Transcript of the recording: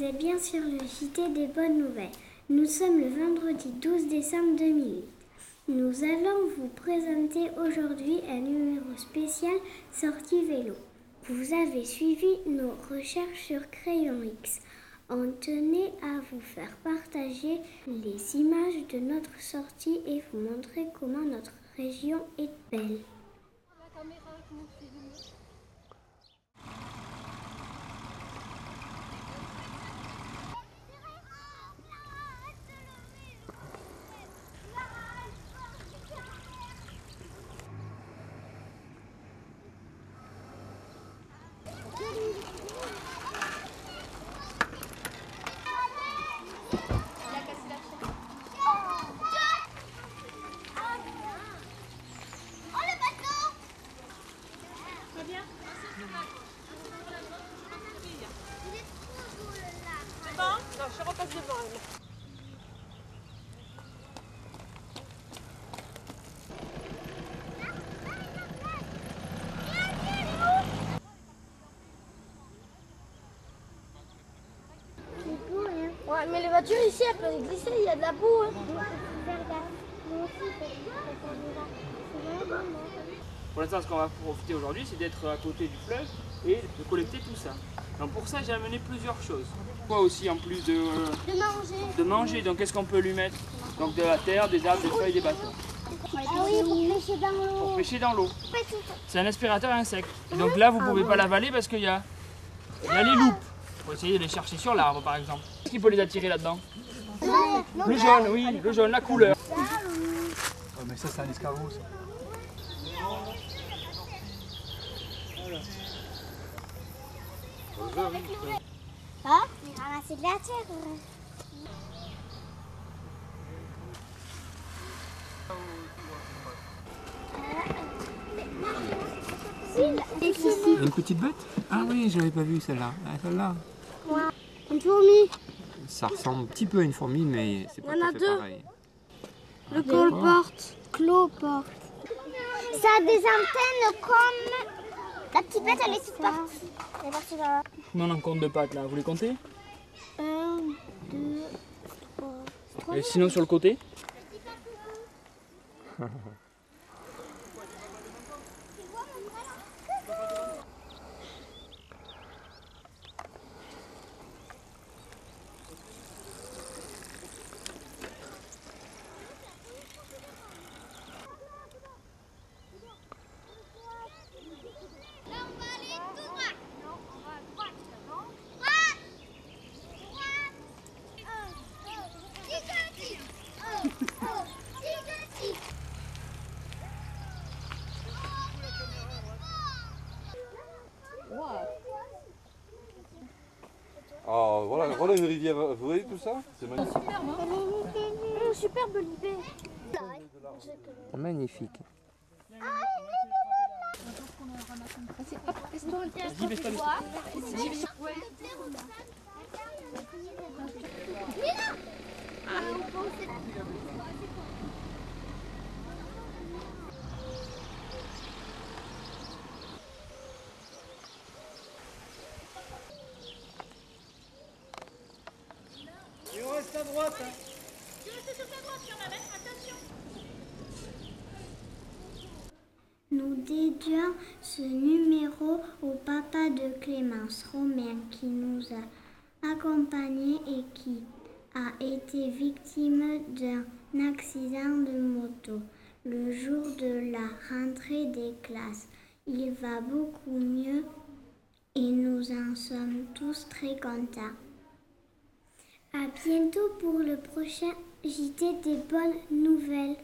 Vous êtes bien sur le JT des bonnes nouvelles. Nous sommes le vendredi 12 décembre 2008. Nous allons vous présenter aujourd'hui un numéro spécial sortie vélo. Vous avez suivi nos recherches sur Crayon X. On tenait à vous faire partager les images de notre sortie et vous montrer comment notre région est belle. Je repasse devant elle. Ouais, mais les voitures ici, elles peuvent glisser, il y a de la boue. Hein. Pour l'instant, ce qu'on va profiter aujourd'hui, c'est d'être à côté du fleuve et de collecter tout ça. Donc pour ça, j'ai amené plusieurs choses. Quoi aussi en plus de, De manger. de manger Donc qu'est-ce qu'on peut lui mettre? Donc de la terre, des arbres, des feuilles, des bâtons. Ah oui, pour pêcher dans Pour l'eau. pêcher dans l'eau. C'est un aspirateur à insectes. Et donc là, vous ne pouvez pas l'avaler parce qu'il y a, il y a les loupes. Il faut essayer de les chercher sur l'arbre par exemple. Qu'est-ce qui peut les attirer là-dedans? Le jaune, oui, le jaune, la couleur. Oh, mais ça, c'est un escargot, ça. Ah, mais ramasser de la terre. Une petite bête? Ah oui, j'avais pas vu celle-là. Ah, celle-là. Une fourmi. Ça ressemble un petit peu à une fourmi, mais c'est pas Il y en a tout à fait deux. pareil. Le colporte. Cloporte. Ça a des antennes comme. La petite bête, elle est partie. Elle est partie là. Combien on en compte de pattes là. Vous les comptez Un, deux, trois. Et sinon sur le côté? Ah, voilà, voilà une rivière. Vous voyez tout ça C'est magnifique. Mmh, superbe l'idée. Magnifique. Nous dédions ce numéro au papa de Clémence Romain qui nous a accompagnés et qui a été victime d'un accident de moto le jour de la rentrée des classes. Il va beaucoup mieux et nous en sommes tous très contents. À bientôt pour le prochain JT des bonnes nouvelles.